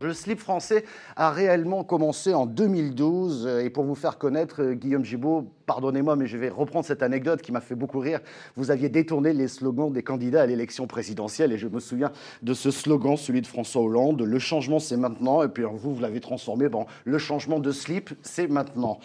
Le slip français a réellement commencé en 2012. Et pour vous faire connaître, euh, Guillaume Gibault, pardonnez-moi, mais je vais reprendre cette anecdote qui m'a fait beaucoup rire. Vous aviez détourné les slogans des candidats à l'élection présidentielle. Et je me souviens de ce slogan, celui de François Hollande Le changement, c'est maintenant. Et puis vous, vous l'avez transformé. Bon, le changement de slip, c'est maintenant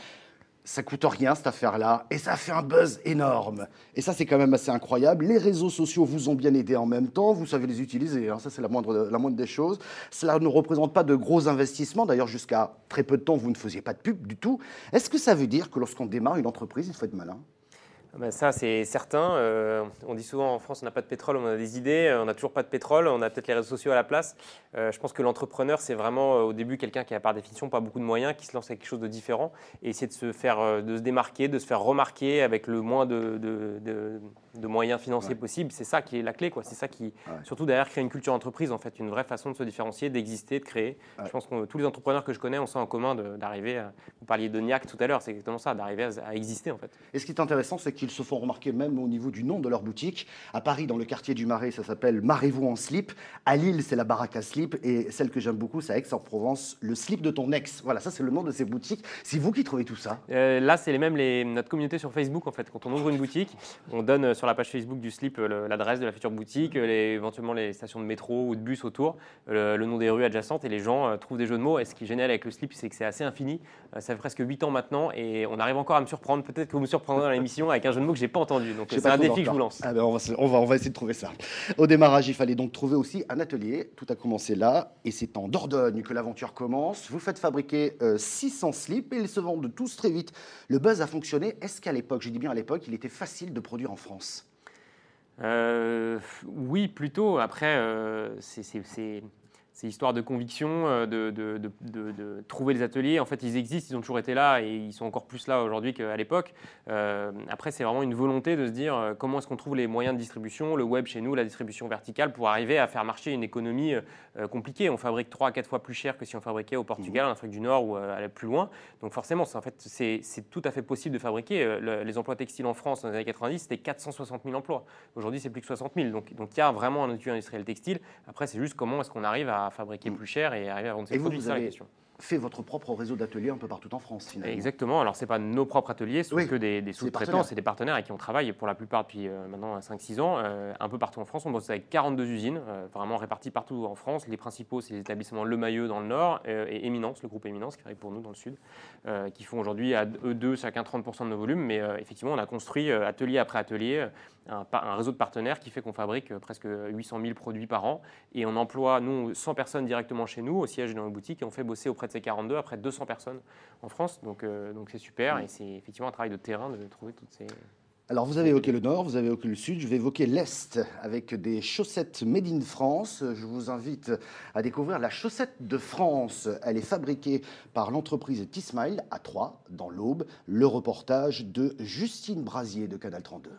ça coûte rien cette affaire-là et ça fait un buzz énorme. Et ça, c'est quand même assez incroyable. Les réseaux sociaux vous ont bien aidé en même temps, vous savez les utiliser, hein. ça c'est la moindre, des choses. Cela ne représente pas de gros investissements, d'ailleurs jusqu'à très peu de temps, vous ne faisiez pas de pub du tout. Est-ce que ça veut dire que lorsqu'on démarre une entreprise, il faut être malin? Ben ça, c'est certain. Euh, on dit souvent en France, on n'a pas de pétrole, on a des idées. Euh, on n'a toujours pas de pétrole, on a peut-être les réseaux sociaux à la place. Euh, je pense que l'entrepreneur, c'est vraiment au début quelqu'un qui a par définition pas beaucoup de moyens, qui se lance avec quelque chose de différent et essayer de se faire, de se démarquer, de se faire remarquer avec le moins de, de, moyens financiers possibles. C'est ça qui est la clé, quoi. C'est ça qui, surtout derrière, crée une culture entreprise, en fait, une vraie façon de se différencier, d'exister, de créer. Je pense que tous les entrepreneurs que je connais ont ça en commun d'arriver. Vous parliez de NIAC tout à l'heure, c'est exactement ça, d'arriver à, à, exister, en fait. Et ce qui est intéressant, c'est qu'ils se font remarquer même au niveau du nom de leur boutique. À Paris, dans le quartier du Marais, ça s'appelle Marez-vous en slip. À Lille, c'est la baraque à slip. Et celle que j'aime beaucoup, c'est Aix-en-Provence, le slip de ton ex. Voilà, ça c'est le nom de ces boutiques. C'est vous qui trouvez tout ça euh, Là, c'est les mêmes les, notre communauté sur Facebook en fait. Quand on ouvre une boutique, on donne euh, sur la page Facebook du slip euh, l'adresse de la future boutique, les, éventuellement les stations de métro ou de bus autour, le, nom des rues adjacentes et les gens trouvent des jeux de mots. Et ce qui est génial avec le slip, c'est que c'est assez infini. ça fait presque 8 ans maintenant et on arrive encore à me surprendre. Peut-être que vous me surprendrez dans l'émission avec un jeu de mots que j'ai pas entendu. Donc c'est un défi que je vous lance. Ah ben, on, va, on, va, on, va, essayer de trouver ça. Au démarrage, il fallait donc trouver aussi un atelier. Tout a commencé là et c'est en Dordogne que l'aventure commence. Vous faites fabriquer 600 euh, slips et ils se vendent tous très vite. Le buzz a fonctionné. Est-ce qu'à l'époque, je dis bien à l'époque, il était facile de produire en France? Euh, Oui, plutôt. Après, euh, c'est c'est histoire de conviction, euh, de, trouver les ateliers. En fait, ils existent, ils ont toujours été là et ils sont encore plus là aujourd'hui qu'à l'époque. Euh, après, c'est vraiment une volonté de se dire euh, comment est-ce qu'on trouve les moyens de distribution, le web chez nous, la distribution verticale, pour arriver à faire marcher une économie compliquée. On fabrique 3 à 4 fois plus cher que si on fabriquait au Portugal, en Afrique du Nord ou à plus loin. Donc forcément, c'est tout à fait possible de fabriquer. les emplois textiles en France dans les années 90, c'était 460 000 emplois. Aujourd'hui, c'est plus que 60 000. Donc il y a vraiment un outil industriel textile. Après, c'est juste comment est-ce qu'on arrive à fabriquer mm. plus cher et arriver à vendre ses produits. Vous, avez fait votre propre réseau d'ateliers un peu partout en France, finalement. Exactement. Alors, ce n'est pas nos propres ateliers, ce sont que des, sous-traitants, c'est des partenaires avec qui on travaille pour la plupart depuis euh, maintenant 5-6 ans, euh, un peu partout en France. On bosse avec 42 usines, euh, vraiment réparties partout en France. Les principaux, c'est les établissements Le Maillot dans le nord et Éminence, le groupe Éminence, qui travaille pour nous dans le sud, qui font aujourd'hui à eux deux chacun 30% de nos volumes. Mais effectivement, on a construit atelier après atelier un, réseau de partenaires qui fait qu'on fabrique euh, presque 800 000 produits par an. Et on emploie, nous, 100 personnes directement chez nous, au siège et dans nos boutiques, et on fait bosser auprès de ces 42, après 200 personnes en France. Donc euh, donc c'est super, et c'est effectivement un travail de terrain de trouver toutes ces... Alors vous avez évoqué le nord, vous avez évoqué le sud, je vais évoquer l'est avec des chaussettes made in France. Je vous invite à découvrir la chaussette de France. Elle est fabriquée par l'entreprise T-Smile à Troyes, dans l'Aube. Le reportage de Justine Brasier de Canal 32.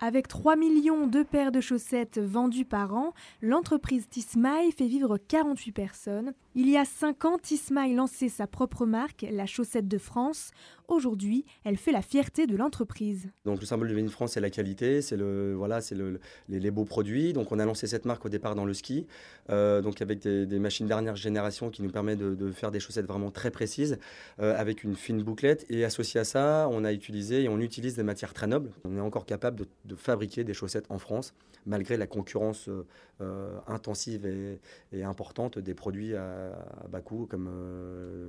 Avec 3 millions de paires de chaussettes vendues par an, l'entreprise Tismaï fait vivre 48 personnes. Il y a 5 ans, Tismaï lançait sa propre marque, la chaussette de France. Aujourd'hui, elle fait la fierté de l'entreprise. Donc le symbole du Made France, c'est la qualité, c'est le voilà, c'est le, les, beaux produits. Donc on a lancé cette marque au départ dans le ski, euh, donc avec des, machines dernière génération qui nous permettent de, faire des chaussettes vraiment très précises, euh, avec une fine bouclette. Et associé à ça, on a utilisé et on utilise des matières très nobles. On est encore capable de, fabriquer des chaussettes en France, malgré la concurrence euh, intensive et, importante des produits bas coût, comme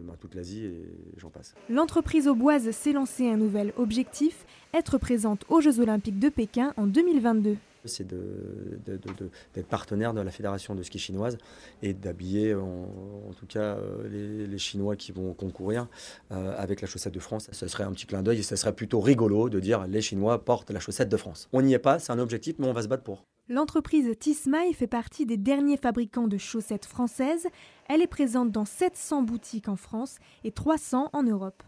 bah, toute l'Asie et j'en passe. L'entreprise au bois s'est lancé un nouvel objectif, être présente aux Jeux Olympiques de Pékin en 2022 c'est d'être partenaire de la fédération de ski chinoise et d'habiller en, tout cas euh, les, Chinois qui vont concourir euh, avec la chaussette de France. Ce serait un petit clin d'œil et ce serait plutôt rigolo de dire les Chinois portent la chaussette de France. On n'y est pas, c'est un objectif, mais on va se battre pour. L'entreprise Tismaï fait partie des derniers fabricants de chaussettes françaises. Elle est présente dans 700 boutiques en France et 300 en Europe.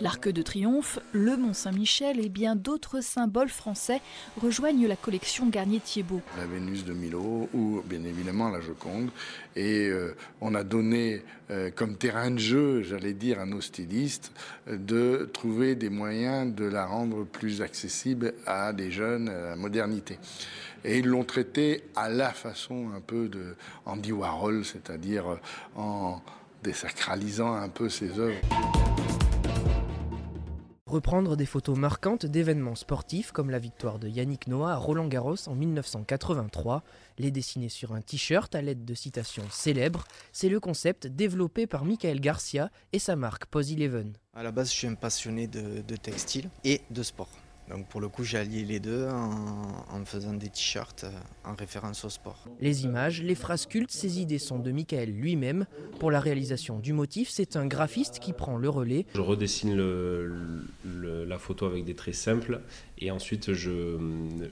L'Arc de Triomphe, le Mont Saint-Michel et bien d'autres symboles français rejoignent la collection Garnier-Thiebaud. La Vénus de Milo ou bien évidemment la Joconde. Et euh, on a donné euh, comme terrain de jeu, j'allais dire, à nos stylistes de trouver des moyens de la rendre plus accessible à des jeunes, à la modernité. Et ils l'ont traité à la façon un peu de Andy Warhol, c'est-à-dire en désacralisant un peu ses œuvres reprendre des photos marquantes d'événements sportifs comme la victoire de Yannick Noah à Roland Garros en 1983, les dessiner sur un t-shirt à l'aide de citations célèbres, c'est le concept développé par Michael Garcia et sa marque Pose Eleven. À la base, je suis un passionné de, de textile et de sport. Donc pour le coup, j'ai allié les deux en, faisant des t-shirts euh, en référence au sport. Les images, les phrases cultes, ces idées sont de Michael lui-même. Pour la réalisation du motif, c'est un graphiste qui prend le relais. Je redessine la photo avec des traits simples et ensuite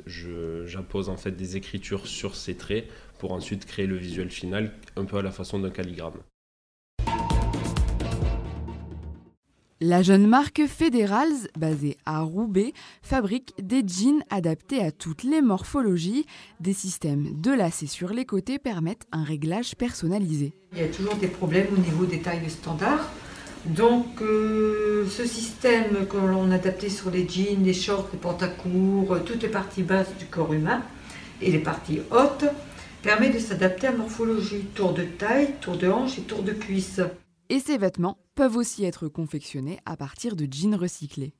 j'impose en fait des écritures sur ces traits pour ensuite créer le visuel final un peu à la façon d'un calligramme. La jeune marque Federals, basée à Roubaix, fabrique des jeans adaptés à toutes les morphologies. Des systèmes de lacets sur les côtés permettent un réglage personnalisé. Il y a toujours des problèmes au niveau des tailles standards. Donc euh, ce système que l'on a adapté sur les jeans, les shorts, les pantacourts, euh, toutes les parties basses du corps humain et les parties hautes, permet de s'adapter à morphologie, tour de taille, tour de hanche et tour de cuisse. Et ces vêtements peuvent aussi être confectionnés à partir de jeans recyclés.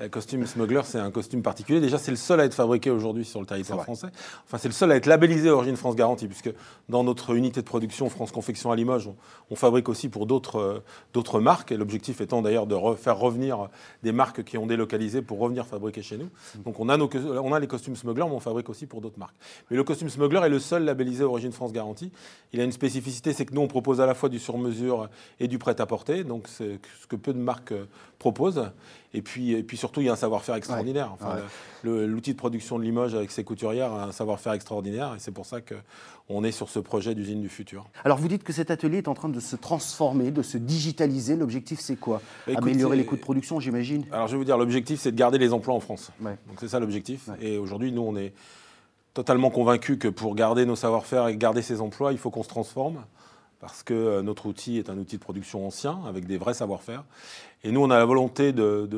Le costume smuggler, c'est un costume particulier. Déjà, c'est le seul à être fabriqué aujourd'hui sur le territoire français. Enfin, c'est le seul à être labellisé Origine France Garantie, puisque dans notre unité de production France Confection à Limoges, on, fabrique aussi pour d'autres euh, marques. Et l'objectif étant d'ailleurs de faire revenir des marques qui ont délocalisé pour revenir fabriquer chez nous. Donc, on a, nos, on a les costumes smuggler, mais on fabrique aussi pour d'autres marques. Mais le costume smuggler est le seul labellisé Origine France Garantie. Il a une spécificité, c'est que nous, on propose à la fois du sur-mesure et du prêt-à-porter. Donc, c'est ce que peu de marques proposent. Et puis, et puis surtout, il y a un savoir-faire extraordinaire. L'outil de production de Limoges avec ses couturières a un savoir-faire extraordinaire et c'est pour ça qu'on est sur ce projet d'usine du futur. Alors vous dites que cet atelier est en train de se transformer, de se digitaliser. L'objectif c'est quoi? Améliorer les coûts de production, j'imagine? Alors je vais vous dire, l'objectif c'est de garder les emplois en France. Donc c'est ça l'objectif. Et aujourd'hui, nous, on est totalement convaincus que pour garder nos savoir-faire et garder ces emplois, il faut qu'on se transforme parce que euh, notre outil est un outil de production ancien, avec des vrais savoir-faire. Et nous, on a la volonté de,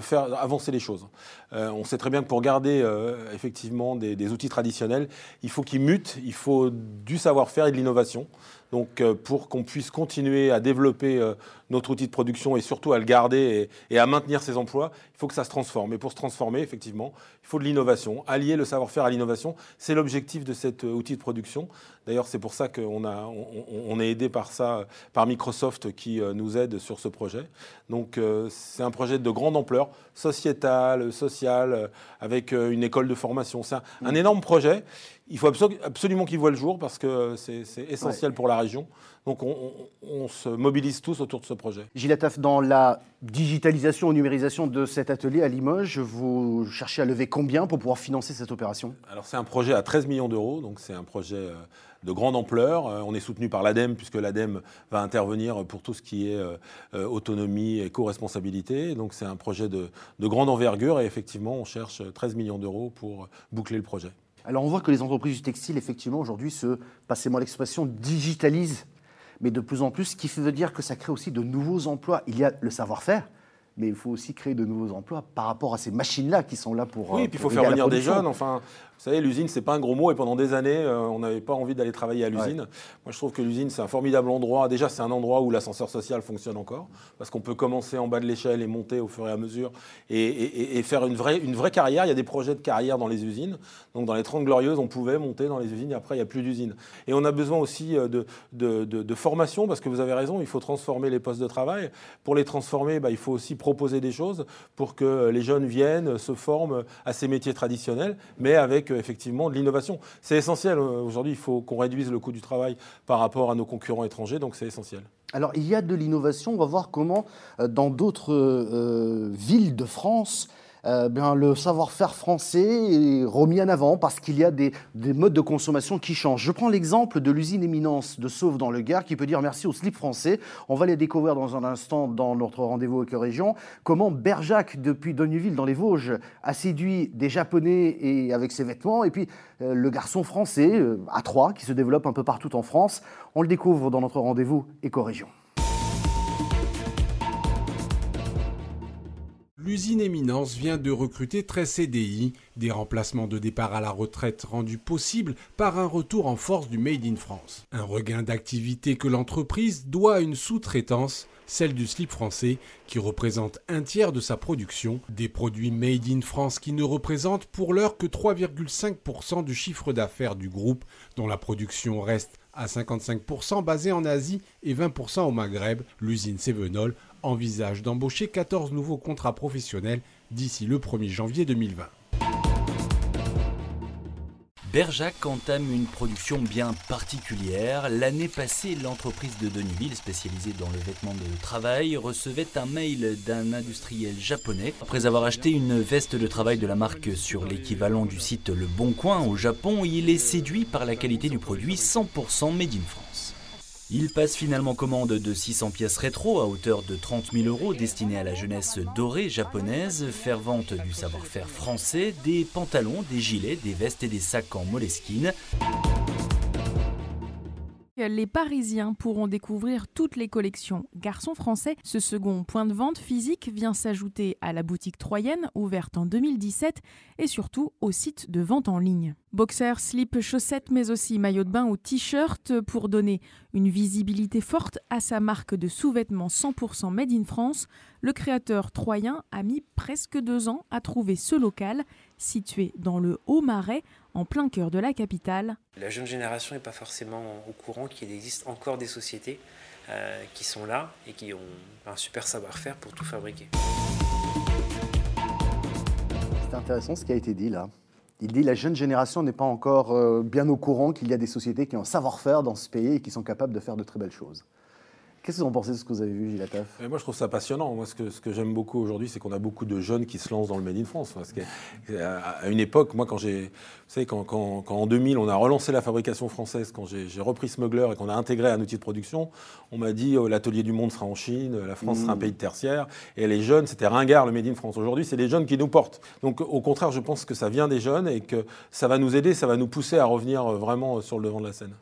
faire avancer les choses. Euh, on sait très bien que pour garder euh, effectivement des, outils traditionnels, il faut qu'ils mutent, il faut du savoir-faire et de l'innovation. Donc euh, pour qu'on puisse continuer à développer notre outil de production et surtout à le garder et, à maintenir ses emplois, il faut que ça se transforme. Et pour se transformer, effectivement, il faut de l'innovation. Allier le savoir-faire à l'innovation, c'est l'objectif de cet outil de production. D'ailleurs, c'est pour ça qu'on on, est aidé par ça, par Microsoft qui nous aide sur ce projet. Donc c'est un projet de grande ampleur, sociétal, social, avec une école de formation. C'est un, énorme projet. Il faut absolument qu'il voit le jour parce que c'est essentiel pour la région. Donc on, se mobilise tous autour de ce projet. Gilles Attaf, dans la digitalisation ou numérisation de cet atelier à Limoges, vous cherchez à lever combien pour pouvoir financer cette opération? Alors c'est un projet à 13 millions d'euros, donc c'est un projet euh, de grande ampleur. Euh, on est soutenu par l'ADEME puisque l'ADEME va intervenir pour tout ce qui est euh, autonomie et co-responsabilité. Donc c'est un projet de, de grande envergure et effectivement on cherche 13 millions d'euros pour boucler le projet. Alors on voit que les entreprises du textile, effectivement, aujourd'hui, se, passez-moi l'expression, digitalisent, mais de plus en plus, ce qui veut dire que ça crée aussi de nouveaux emplois. Il y a le savoir-faire, mais il faut aussi créer de nouveaux emplois par rapport à ces machines-là qui sont là pour. Oui, et puis il faut faire venir des jeunes. Enfin, vous savez, l'usine, c'est pas un gros mot, et pendant des années, euh, on n'avait pas envie d'aller travailler à l'usine. Moi, je trouve que l'usine, c'est un formidable endroit. Déjà, c'est un endroit où l'ascenseur social fonctionne encore, parce qu'on peut commencer en bas de l'échelle et monter au fur et à mesure, et, faire une vraie, une vraie carrière. Il y a des projets de carrière dans les usines. Donc, dans les 30 Glorieuses, on pouvait monter dans les usines, et après, il n'y a plus d'usines. Et on a besoin aussi euh, de, de, formation, parce que vous avez raison, il faut transformer les postes de travail. Pour les transformer, bah, il faut aussi proposer des choses pour que les jeunes viennent, se forment à ces métiers traditionnels, mais avec effectivement de l'innovation. C'est essentiel. Euh, aujourd'hui, il faut qu'on réduise le coût du travail par rapport à nos concurrents étrangers, donc c'est essentiel. Alors, il y a de l'innovation. On va voir comment, euh, dans d'autres euh, villes de France, bien, le savoir-faire français est remis en avant parce qu'il y a des, modes de consommation qui changent. Je prends l'exemple de l'usine Éminence de Sauve dans le Gard qui peut dire merci au slip français. On va les découvrir dans un instant dans notre rendez-vous avec Région. Comment Berjac, depuis Donneville dans les Vosges, a séduit des Japonais et avec ses vêtements. Et puis euh, le garçon français, euh, à Troyes, qui se développe un peu partout en France. On le découvre dans notre rendez-vous Éco-Région. L'usine Éminence vient de recruter 13 CDI, des remplacements de départ à la retraite rendus possibles par un retour en force du Made in France. Un regain d'activité que l'entreprise doit à une sous-traitance, celle du slip français, qui représente un tiers de sa production, des produits Made in France qui ne représentent pour l'heure que 3,5% du chiffre d'affaires du groupe, dont la production reste à 55% basée en Asie et 20% au Maghreb, l'usine Sévenol envisage d'embaucher 14 nouveaux contrats professionnels d'ici le 1er janvier 2020. Berjac entame une production bien particulière. L'année passée, l'entreprise de Donneville, spécialisée dans le vêtement de travail, recevait un mail d'un industriel japonais. Après avoir acheté une veste de travail de la marque sur l'équivalent du site Le Bon Coin au Japon, il est séduit par la qualité du produit 100% made in France. Il passe finalement commande de 600 pièces rétro à hauteur de 30 000 euros destinées à la jeunesse dorée japonaise, fervente du savoir-faire français, des pantalons, des gilets, des vestes et des sacs en moleskine. Les Parisiens pourront découvrir toutes les collections garçons français. Ce second point de vente physique vient s'ajouter à la boutique troyenne, ouverte en 2017, et surtout au site de vente en ligne. Boxers, slip, chaussettes, mais aussi maillot de bain ou t-shirt pour donner une visibilité forte à sa marque de sous-vêtements 100% made in France. Le créateur troyen a mis presque deux ans à trouver ce local, situé dans le Haut-Marais, en plein cœur de la capitale. La jeune génération n'est pas forcément au courant qu'il existe encore des sociétés euh, qui sont là et qui ont un super savoir-faire pour tout fabriquer. C'est intéressant ce qui a été dit là. Il dit la jeune génération n'est pas encore euh, bien au courant qu'il y a des sociétés qui ont un savoir-faire dans ce pays et qui sont capables de faire de très belles choses. Qu'est-ce que vous en pensez de ce que vous avez vu, Gilles Attaf Moi, je trouve ça passionnant. Moi, ce que, ce que j'aime beaucoup aujourd'hui, c'est qu'on a beaucoup de jeunes qui se lancent dans le Made in France. Parce à une époque, moi, quand j'ai. Vous savez, quand, quand, en 2000, on a relancé la fabrication française, quand j'ai repris Smuggler et qu'on a intégré un outil de production, on m'a dit oh, l'atelier du monde sera en Chine, la France sera un mmh. pays de tertiaire. Et les jeunes, c'était ringard le Made in France. Aujourd'hui, c'est les jeunes qui nous portent. Donc, au contraire, je pense que ça vient des jeunes et que ça va nous aider, ça va nous pousser à revenir vraiment sur le devant de la scène.